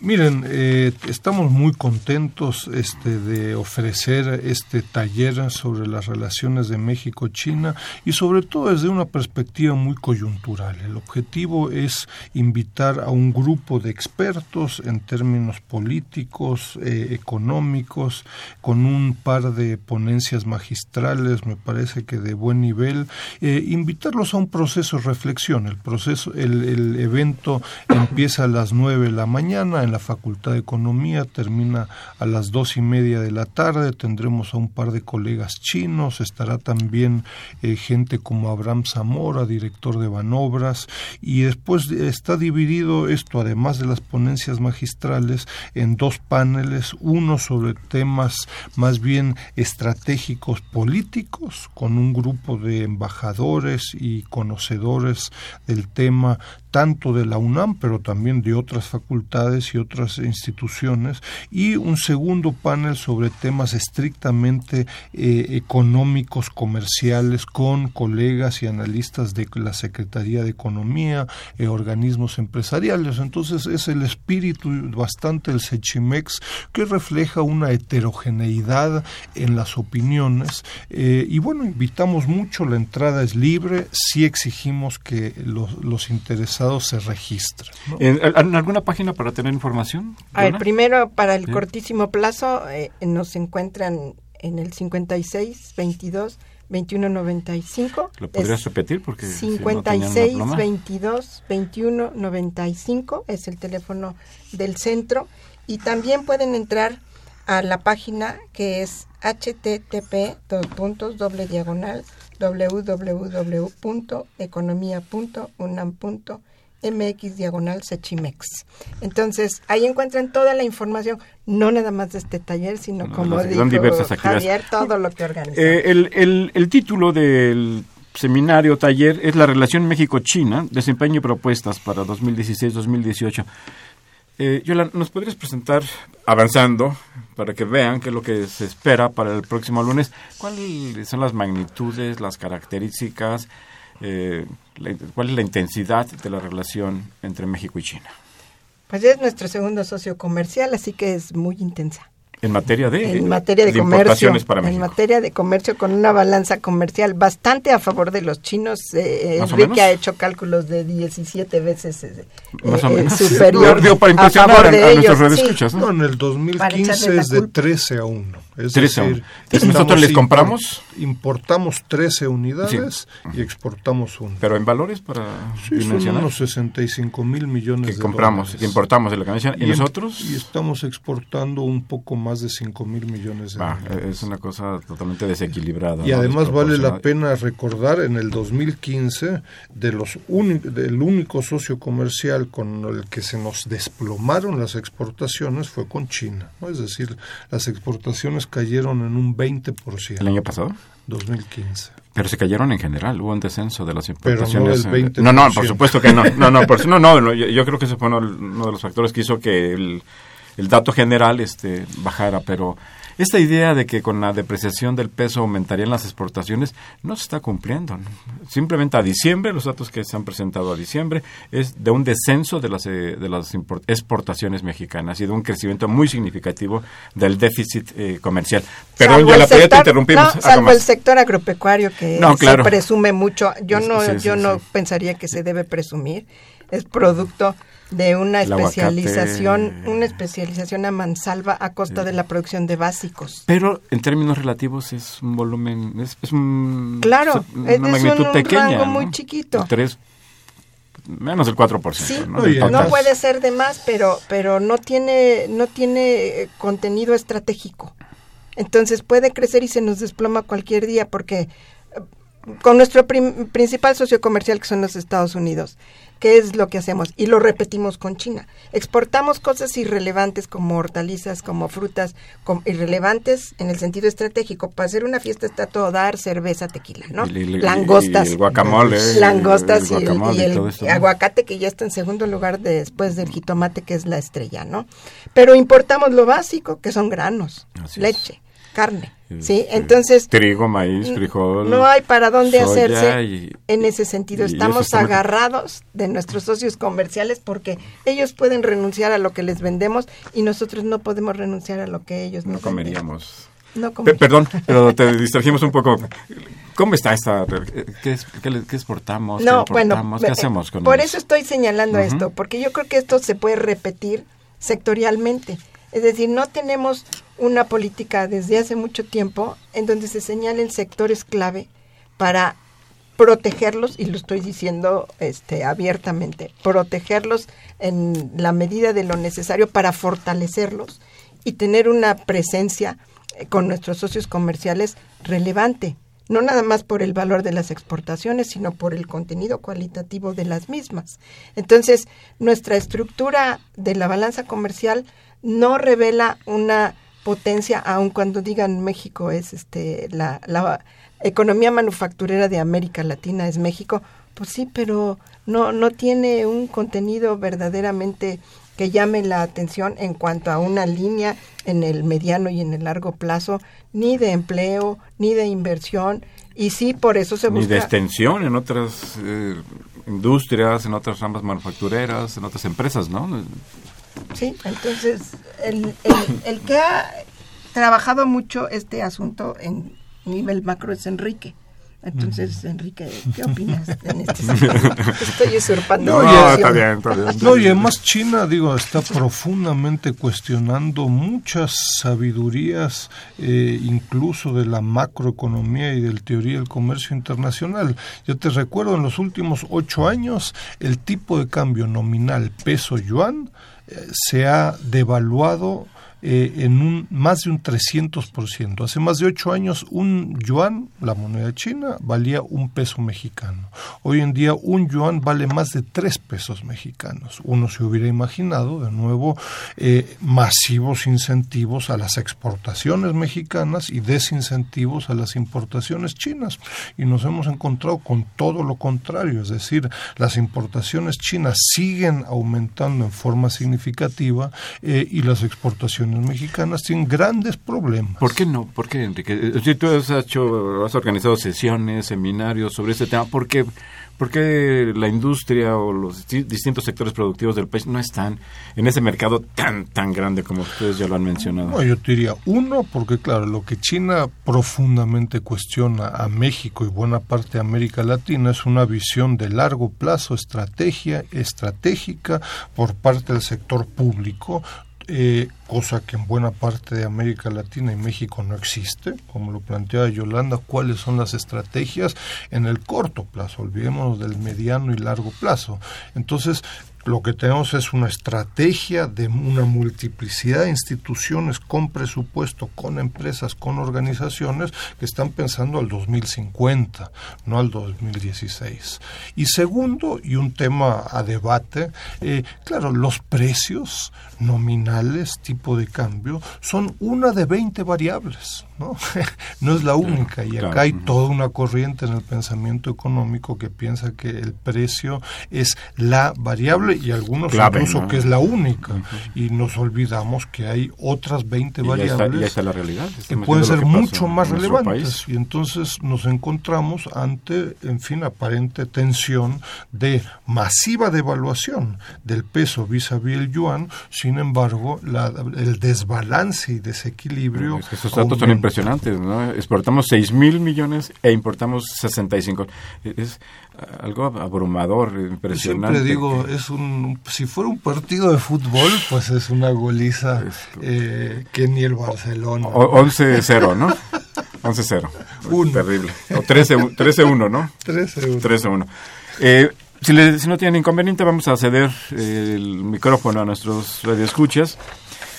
Miren, eh, estamos muy contentos este, de ofrecer este taller sobre las relaciones de México-China y sobre todo desde una perspectiva muy coyuntural. El objetivo es invitar a un grupo de expertos en términos políticos, eh, económicos, con un par de ponencias magistrales, me parece que de buen nivel, eh, invitarlos a un proceso de reflexión. El proceso, el, evento empieza a las nueve de la mañana en la Facultad de Economía, termina a las dos y media de la tarde, tendremos a un par de colegas chinos, estará también eh, gente como Abraham Zamora, director de Banobras, y después está dividido esto, además de las ponencias magistrales, en dos paneles, uno sobre temas más bien estratégicos, estratégicos políticos con un grupo de embajadores y conocedores del tema tanto de la UNAM, pero también de otras facultades y otras instituciones, y un segundo panel sobre temas estrictamente eh, económicos, comerciales, con colegas y analistas de la Secretaría de Economía, eh, organismos empresariales. Entonces es el espíritu bastante del Sechimex que refleja una heterogeneidad en las opiniones. Eh, y bueno, invitamos mucho, la entrada es libre, sí exigimos que los, los interesados se registra. ¿En, alguna página para tener información? A ver, primero, para el cortísimo plazo, eh, nos encuentran en el 56 22 2195. ¿Lo podrías repetir? Porque 56 no 22 21 95 es el teléfono del centro y también pueden entrar a la página que es http dos puntos doble diagonal www.economía.unam.mx diagonal sechimex. Entonces, ahí encuentran toda la información, no nada más de este taller, sino como dijo Javier, todo lo que organiza. Eh, el, el, el título del seminario, taller, es la relación México-China, desempeño y propuestas para 2016-2018. Eh, ¿nos podrías presentar, avanzando, para que vean qué es lo que se espera para el próximo lunes? ¿Cuáles son las magnitudes, las características, eh, cuál es la intensidad de la relación entre México y China? Pues es nuestro segundo socio comercial, así que es muy intensa. En materia de, en materia de, comercio, en materia de comercio con una balanza comercial bastante a favor de los chinos. Eh, Enrique ha hecho cálculos de 17 veces eh, eh superior a favor de ellos. ¿no? en el 2015 es de 13 a 1. Es 13 decir, nosotros les compramos importamos 13 unidades y exportamos 1. Pero en valores para sí, son unos 65 mil millones que compramos, que importamos de la canción y, nosotros y estamos exportando un poco más de 5 mil millones de dólares. Es una cosa totalmente desequilibrada. Y además vale la pena recordar en el 2015 de los del único socio comercial con el que se nos desplomaron las exportaciones fue con China, ¿no? es decir, las exportaciones cayeron en un 20%. ¿El año pasado? 2015. Pero se cayeron en general, hubo un descenso de las importaciones. Pero no, del 20%. no, no, por supuesto que no. No, no, por, no, no yo, yo, creo que ese fue uno, uno, de los factores que hizo que el, el dato general este, bajara, pero esta idea de que con la depreciación del peso aumentarían las exportaciones no se está cumpliendo. Simplemente a diciembre, los datos que se han presentado a diciembre, es de un descenso de las, eh, de las exportaciones mexicanas y de un crecimiento muy significativo del déficit eh, comercial. Perdón, ya la sector, te interrumpimos. No, salvo el sector agropecuario que se presume mucho. Yo no, sí, sí, yo no pensaría que se debe presumir. Es producto de una especialización, una especialización a mansalva a costa de la producción de básicos. Pero en términos relativos es un volumen, es, es un, claro, una es magnitud un, pequeña, rango muy chiquito. Tres, menos del 4%. Sí, ¿no? no puede ser de más, pero pero no tiene no tiene contenido estratégico. Entonces puede crecer y se nos desploma cualquier día porque eh, con nuestro principal socio comercial que son los Estados Unidos ¿Qué es lo que hacemos? Y lo repetimos con China. Exportamos cosas irrelevantes como hortalizas, como frutas, como irrelevantes en el sentido estratégico. Para hacer una fiesta está todo dar cerveza, tequila, ¿no? langostas. Y el guacamole. Langostas y el, aguacate que ya está en segundo lugar después del jitomate que es la estrella, ¿no? Pero importamos lo básico, que son granos, leche, carne Sí, entonces... Trigo, maíz, frijol. No hay para dónde hacerse en ese sentido. Estamos agarrados de nuestros socios comerciales porque ellos pueden renunciar a lo que les vendemos y nosotros no podemos renunciar a lo que ellos nos No comeríamos. No Perdón, *laughs* pero te distrajimos un poco. ¿Cómo está esta? ¿Qué, qué, exportamos? No, ¿Qué bueno, ¿Qué hacemos con Por eso estoy señalando esto, porque yo creo que esto se puede repetir sectorialmente. Es decir, no tenemos una política desde hace mucho tiempo en donde se señalen sectores clave para protegerlos, y lo estoy diciendo este, abiertamente, protegerlos en la medida de lo necesario para fortalecerlos y tener una presencia eh, con nuestros socios comerciales relevante, no nada más por el valor de las exportaciones, sino por el contenido cualitativo de las mismas. Entonces, nuestra estructura de la balanza comercial no revela una potencia, aun cuando digan México es este la, la economía manufacturera de América Latina es México, pues sí, pero no no tiene un contenido verdaderamente que llame la atención en cuanto a una línea en el mediano y en el largo plazo, ni de empleo, ni de inversión, y sí, por eso se busca... Ni de extensión en otras eh, industrias, en otras ramas manufactureras, en otras empresas, ¿no? Sí, entonces el, el, que ha trabajado mucho este asunto en nivel macro es Enrique. Entonces, Enrique, ¿qué opinas en *laughs* este sentido? Estoy usurpando. No, está bien, está bien. No, y además China, digo, está profundamente cuestionando muchas sabidurías, eh, incluso de la macroeconomía y del teoría del comercio internacional. Yo te recuerdo, en los últimos ocho años, el tipo de cambio nominal peso-yuan eh, se ha devaluado eh, en un más de un 300%. Hace más de ocho años un yuan, la moneda china, valía un peso mexicano. Hoy en día un yuan vale más de tres pesos mexicanos. Uno se hubiera imaginado, de nuevo, eh, masivos incentivos a las exportaciones mexicanas y desincentivos a las importaciones chinas. Y nos hemos encontrado con todo lo contrario, es decir, las importaciones chinas siguen aumentando en forma significativa eh, y las exportaciones mexicanas tienen grandes problemas. ¿Por qué no? ¿Por qué, Enrique? Si tú has hecho, has organizado sesiones, seminarios sobre este tema, ¿por qué, por qué la industria o los distintos sectores productivos del país no están en ese mercado tan, tan grande como ustedes ya lo han mencionado? No, yo te diría, uno, porque claro, lo que China profundamente cuestiona a México y buena parte de América Latina es una visión de largo plazo, estrategia estratégica por parte del sector público, eh, cosa que en buena parte de América Latina y México no existe, como lo planteaba Yolanda, cuáles son las estrategias en el corto plazo, olvidémonos del mediano y largo plazo. Entonces, lo que tenemos es una estrategia de una multiplicidad de instituciones con presupuesto, con empresas, con organizaciones que están pensando al 2050, no al 2016. Y segundo, y un tema a debate, eh, claro, los precios nominales, tipo de cambio, son una de 20 variables. ¿no? *laughs* no es la única y acá hay toda una corriente en el pensamiento económico que piensa que el precio es la variable y algunos incluso que es la única y nos olvidamos que hay otras 20 variables la realidad. que pueden ser mucho más relevantes y entonces nos encontramos ante en fin aparente tensión de masiva devaluación del peso vis a vis el yuan sin embargo el desbalance y desequilibrio estos datos son impresionantes, ¿no? Exportamos 6 mil millones e importamos 65. Es algo abrumador, impresionante. siempre digo, es un, si fuera un partido de fútbol, pues es una goliza eh, que ni el Barcelona. 11-0, ¿no? 11-0. Terrible. O 13-1, ¿no? 13-1. 13-1. Eh, si, si, no tienen inconveniente, vamos a ceder el micrófono a nuestros radioescuchas.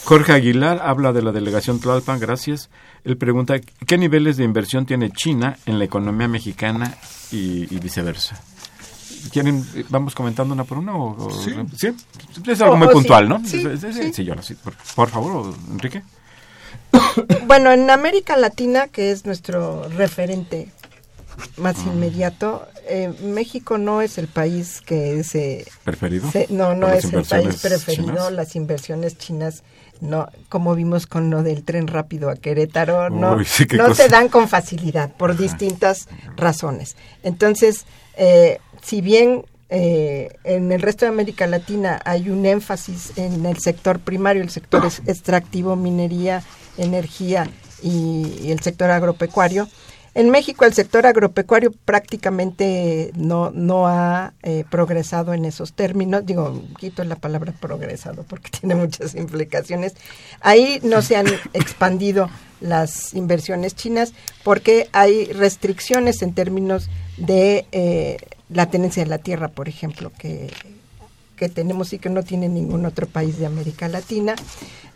Jorge Aguilar habla de la delegación Tlalpan, gracias. Él pregunta, ¿qué niveles de inversión tiene China en la economía mexicana y, viceversa? ¿Quieren, vamos comentando una por una? O, sí. ¿sí? Es algo muy puntual, ¿no? Sí, sí. yo Por, por favor, Enrique. *coughs* Bueno, en América Latina, que es nuestro referente más ah. inmediato, eh, México no es el país que se... ¿Preferido? no, no es el país preferido. Las inversiones chinas no, como vimos con lo del tren rápido a Querétaro, no, no se dan con facilidad por distintas razones. Entonces, eh, si bien eh, en el resto de América Latina hay un énfasis en el sector primario, el sector extractivo, minería, energía y el sector agropecuario, en México el sector agropecuario prácticamente no, no ha eh, progresado en esos términos. Digo, quito la palabra progresado porque *laughs* tiene muchas implicaciones. Ahí no se han *laughs* expandido las inversiones chinas porque hay restricciones en términos de eh, la tenencia de la tierra, por ejemplo, que, que tenemos y que no tiene ningún otro país de América Latina.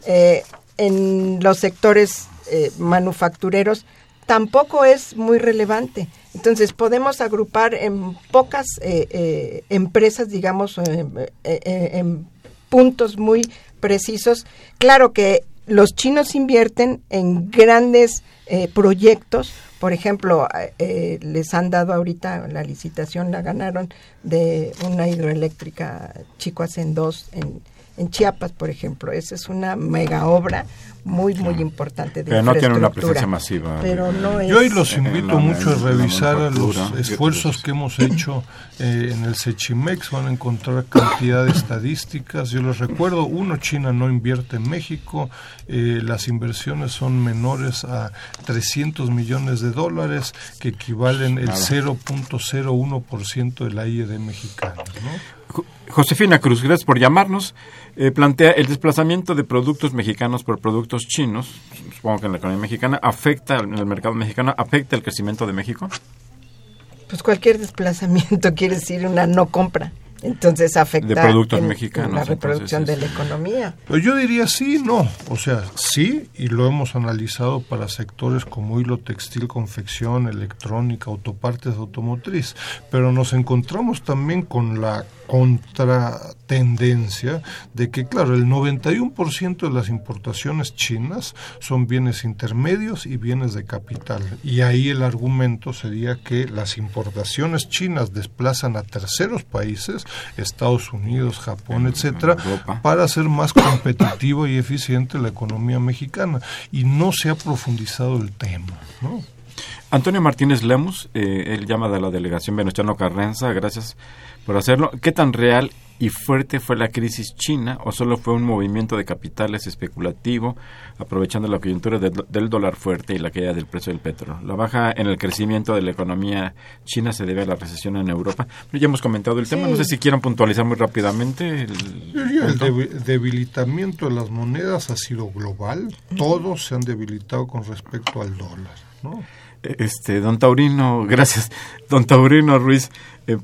Eh, en los sectores manufactureros tampoco es muy relevante. Entonces podemos agrupar en pocas eh, eh, empresas, digamos, eh, en puntos muy precisos. Claro que los chinos invierten en grandes proyectos. Por ejemplo, les han dado ahorita la licitación, la ganaron de una hidroeléctrica Chicoacén 2 en, en Chiapas, por ejemplo. Esa es una mega obra muy, muy importante de Pero no tiene una presencia masiva. Pero no Yo hoy los invito mucho a revisar los esfuerzos que hemos hecho eh, en el Sechimex. Van a encontrar cantidad de estadísticas. Yo les recuerdo, uno, China no invierte en México. Eh, las inversiones son menores a 300 millones de dólares, que equivalen el 0.01% de la IED mexicana. Josefina Cruz, gracias por llamarnos. Eh, plantea el desplazamiento de productos mexicanos por productos chinos, supongo que en la economía mexicana, afecta en el mercado mexicano, afecta el crecimiento de México. Pues cualquier desplazamiento quiere decir una no compra. Entonces afecta de productos mexicanos, la reproducción de la economía. Pues yo diría sí, no. O sea, sí, y lo hemos analizado para sectores como hilo textil, confección, electrónica, autopartes automotriz. Pero nos encontramos también con la contratendencia de que, claro, el 91% de las importaciones chinas son bienes intermedios y bienes de capital. Y ahí el argumento sería que las importaciones chinas desplazan a terceros países, Estados Unidos, Japón, etcétera, para hacer más competitivo y eficiente la economía mexicana. Y no se ha profundizado el tema, ¿no? Antonio Martínez Lemus, eh, él llama de la delegación Venustiano Carranza, gracias por hacerlo. ¿Qué tan real y fuerte fue la crisis china o solo fue un movimiento de capitales especulativo aprovechando la coyuntura del dólar fuerte y la caída del precio del petróleo? La baja en el crecimiento de la economía china se debe a la recesión en Europa. Ya hemos comentado el tema, no sé si quieran puntualizar muy rápidamente. El, el debilitamiento de las monedas ha sido global, todos se han debilitado con respecto al dólar, ¿no? Este, don Taurino, *laughs* gracias. Don Taurino Ruiz, eh,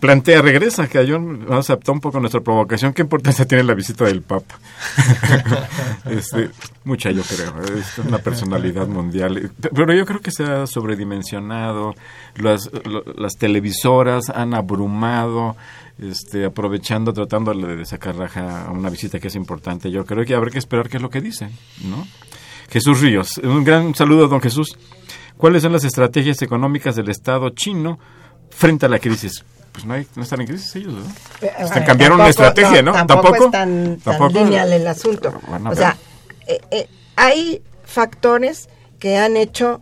plantea, regresa, que no aceptó un poco nuestra provocación. ¿Qué importancia tiene la visita del Papa? *laughs* este, mucha, yo creo. Es una personalidad mundial. Pero yo creo que se ha sobredimensionado. Las, las televisoras han abrumado, este, aprovechando, tratando de sacar raja a una visita que es importante. Yo creo que habrá que esperar qué es lo que dice, ¿no? Jesús Ríos. Un gran saludo, don Jesús. ¿Cuáles son las estrategias económicas del Estado chino frente a la crisis? Pues no, hay, no están en crisis ellos, ¿no? Eh, están, cambiaron una estrategia, ¿no? Tampoco, es tan, lineal el asunto. o sea, eh, eh, hay factores que han hecho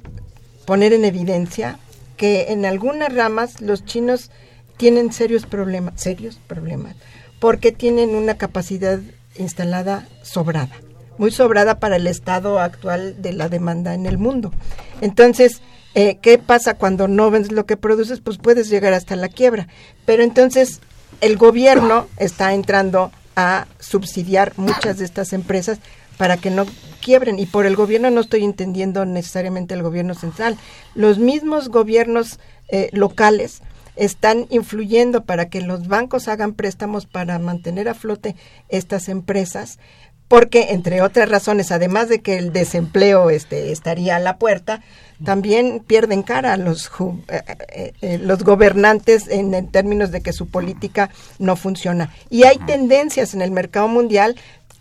poner en evidencia que en algunas ramas los chinos tienen serios problemas, serios problemas, porque tienen una capacidad instalada sobrada, muy sobrada para el estado actual de la demanda en el mundo. Entonces, eh, ¿Qué pasa cuando no vendes lo que produces? Pues puedes llegar hasta la quiebra. Pero entonces el gobierno está entrando a subsidiar muchas de estas empresas para que no quiebren. Y por el gobierno no estoy entendiendo necesariamente el gobierno central. Los mismos gobiernos eh, locales están influyendo para que los bancos hagan préstamos para mantener a flote estas empresas porque entre otras razones, además de que el desempleo este, estaría a la puerta, también pierden cara los, eh, eh, eh, los gobernantes en, términos de que su política no funciona. Y hay tendencias en el mercado mundial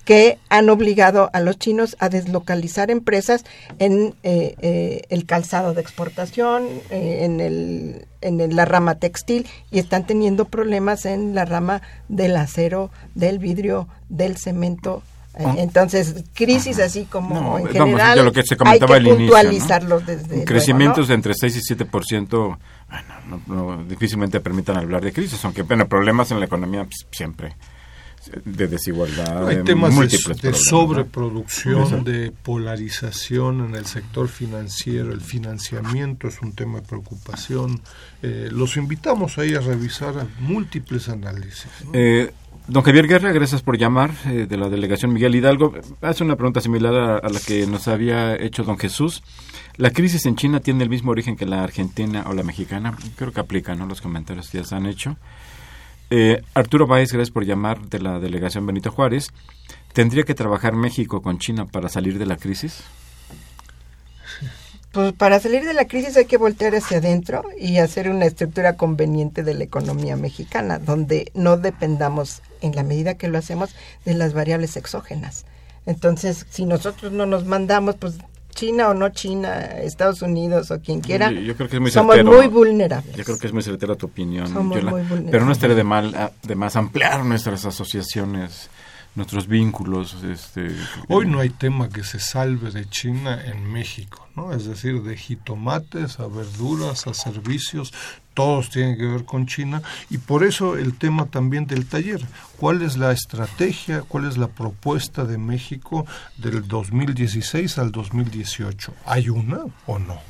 que han obligado a los chinos a deslocalizar empresas en el calzado de exportación, en, el, en la rama textil y están teniendo problemas en la rama del acero, del vidrio, del cemento. Entonces, crisis así como en general, lo que se comentaba hay que puntualizarlo desde Crecimientos de entre 6 y 7%, bueno, no, difícilmente permitan hablar de crisis, aunque bueno, problemas en la economía pues, siempre de desigualdad. Hay temas de, sobreproducción, de polarización en el sector financiero, el financiamiento es un tema de preocupación. Eh, los invitamos ahí a revisar múltiples análisis. Eh, Don Javier Guerra, gracias por llamar eh, de la delegación Miguel Hidalgo. Hace una pregunta similar a, la que nos había hecho don Jesús. ¿La crisis en China tiene el mismo origen que la argentina o la mexicana? Creo que aplica, ¿no? Los comentarios que ya se han hecho. Eh, Arturo Báez, gracias por llamar de la delegación Benito Juárez. ¿Tendría que trabajar México con China para salir de la crisis? Pues para salir de la crisis hay que voltear hacia adentro y hacer una estructura conveniente de la economía mexicana, donde no dependamos, en la medida que lo hacemos, de las variables exógenas. Entonces, si nosotros no nos mandamos, pues China o no China, Estados Unidos o quien quiera, yo, creo que es muy somos muy vulnerables. Yo creo que es muy certera tu opinión. pero no estaría de, mal, ah, de más ampliar nuestras asociaciones nuestros vínculos. Este, Hoy no hay tema que se salve de China en México, ¿no? Es decir, de jitomates a verduras a servicios, todos tienen que ver con China y por eso el tema también del taller. ¿Cuál es la estrategia, cuál es la propuesta de México del 2016 al 2018? ¿Hay una o no?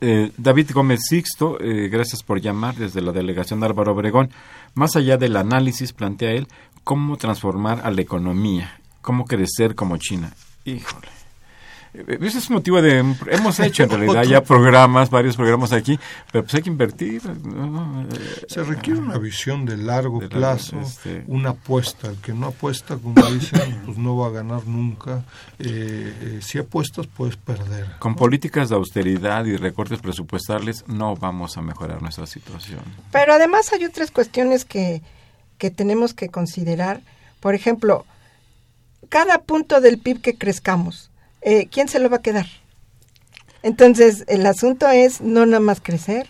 Eh, David Gómez Sixto, eh, gracias por llamar desde la delegación de Álvaro Obregón. Más allá del análisis, plantea él cómo transformar a la economía, cómo crecer como China. Híjole. Eh, ese es motivo de... Hemos hecho en *laughs* realidad ya programas, varios programas aquí, pero pues hay que invertir. Se requiere una visión de largo plazo, este una apuesta. El que no apuesta, como dicen, *coughs* pues no va a ganar nunca. Eh, eh, si apuestas, puedes perder. Con políticas de austeridad y recortes presupuestales no vamos a mejorar nuestra situación. Pero además hay otras cuestiones que, que tenemos que considerar. Por ejemplo, cada punto del PIB que crezcamos, eh, ¿quién se lo va a quedar? Entonces, el asunto es no nada más crecer,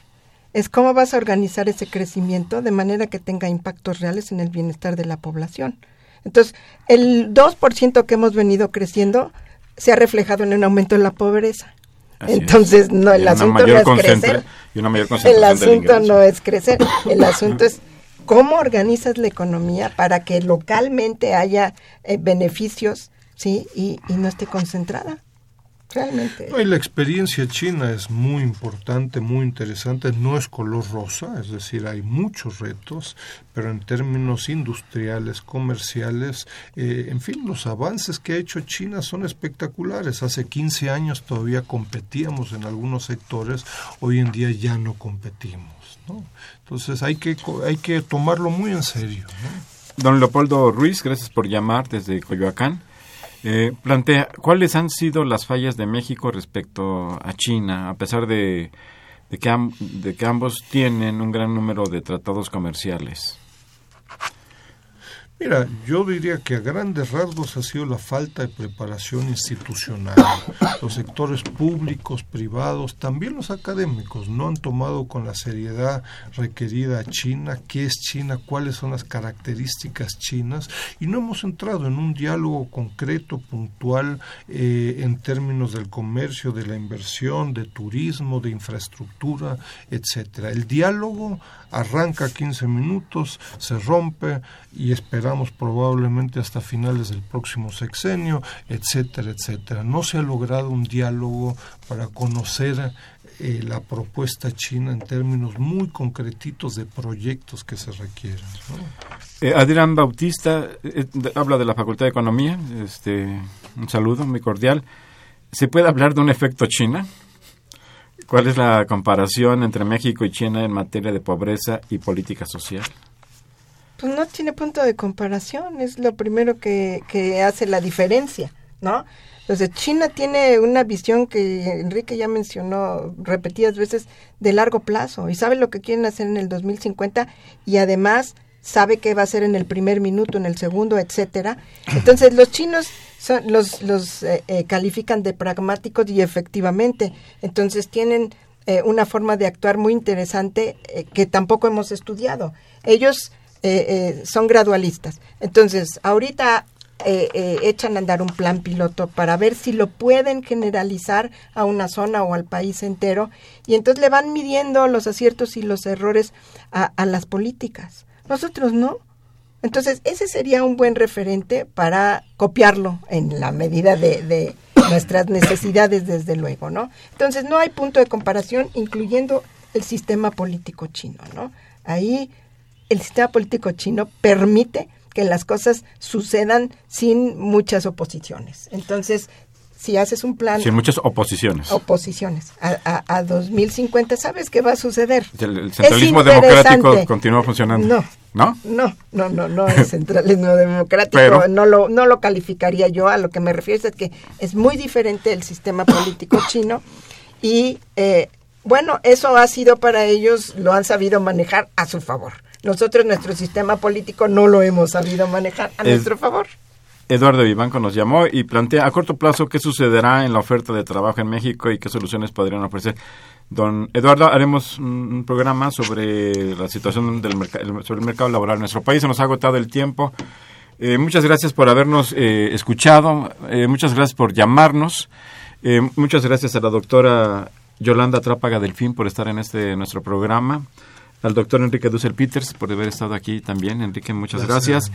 es cómo vas a organizar ese crecimiento de manera que tenga impactos reales en el bienestar de la población. Entonces, el 2% que hemos venido creciendo se ha reflejado en un aumento de la pobreza. Entonces, no, el asunto no es crecer. el asunto no es crecer, el asunto es cómo organizas la economía para que localmente haya eh, beneficios ¿sí? Y, no esté concentrada. Realmente. y la experiencia china es muy importante, muy interesante. No es color rosa, es decir, hay muchos retos, pero en términos industriales, comerciales, eh, en fin, los avances que ha hecho China son espectaculares. Hace 15 años todavía competíamos en algunos sectores, hoy en día ya no competimos. ¿no? Entonces hay que, hay que tomarlo muy en serio. Don Leopoldo Ruiz, gracias por llamar desde Coyoacán. Eh, plantea, ¿cuáles han sido las fallas de México respecto a China, a pesar de, de, que, de que ambos tienen un gran número de tratados comerciales? Mira, yo diría que a grandes rasgos ha sido la falta de preparación institucional. Los sectores públicos, privados, también los académicos no han tomado con la seriedad requerida a China, qué es China, cuáles son las características chinas y no hemos entrado en un diálogo concreto, puntual, eh, en términos del comercio, de la inversión, de turismo, de infraestructura, etcétera. El diálogo arranca 15 minutos, se rompe y esperamos probablemente hasta finales del próximo sexenio, etcétera, etcétera. No se ha logrado un diálogo para conocer eh, la propuesta china en términos muy concretitos de proyectos que se requieren. Eh, Adrián Bautista eh, habla de la Facultad de Economía. Este, un saludo muy cordial. ¿Se puede hablar de un efecto China? ¿Cuál es la comparación entre México y China en materia de pobreza y política social? Pues no tiene punto de comparación, es lo primero que, que hace la diferencia, ¿no? Entonces, China tiene una visión que Enrique ya mencionó repetidas veces de largo plazo y sabe lo que quieren hacer en el 2050 y además sabe qué va a hacer en el primer minuto, en el segundo, etcétera. Entonces, los chinos los, los eh, eh, califican de pragmáticos y efectivamente, entonces tienen eh, una forma de actuar muy interesante que tampoco hemos estudiado. Ellos son gradualistas. Entonces, ahorita echan a andar un plan piloto para ver si lo pueden generalizar a una zona o al país entero y entonces le van midiendo los aciertos y los errores a, a las políticas. Nosotros no. Entonces, ese sería un buen referente para copiarlo en la medida de, nuestras necesidades, desde luego, ¿no? Entonces, no hay punto de comparación, incluyendo el sistema político chino, ¿no? Ahí el sistema político chino permite que las cosas sucedan sin muchas oposiciones. Entonces, si haces un plan... Sin muchas oposiciones. Oposiciones. A, a, 2050, ¿sabes qué va a suceder? El, centralismo democrático continúa funcionando. No. ¿No? No, no, no, no es centralismo democrático. *laughs* no, lo, no lo calificaría yo. A lo que me refiero es que es muy diferente el sistema político *coughs* chino y, eh, bueno, eso ha sido para ellos, lo han sabido manejar a su favor. Nosotros, nuestro sistema político, no lo hemos sabido manejar a nuestro favor. Eduardo Vivanco nos llamó y plantea a corto plazo qué sucederá en la oferta de trabajo en México y qué soluciones podrían ofrecer. Don Eduardo, haremos un programa sobre la situación del mercado, sobre el mercado laboral en nuestro país. Se nos ha agotado el tiempo. Eh, muchas gracias por habernos eh, escuchado, eh, muchas gracias por llamarnos, muchas gracias a la doctora Yolanda Trápaga Delfín por estar en este nuestro programa, al doctor Enrique Dussel Peters por haber estado aquí también. Enrique, muchas gracias.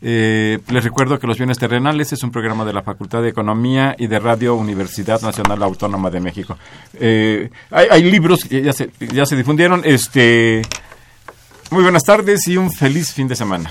Les recuerdo que Los Bienes Terrenales es un programa de la Facultad de Economía y de Radio Universidad Nacional Autónoma de México. hay, hay, libros que ya se, ya se difundieron. Este, muy buenas tardes y un feliz fin de semana.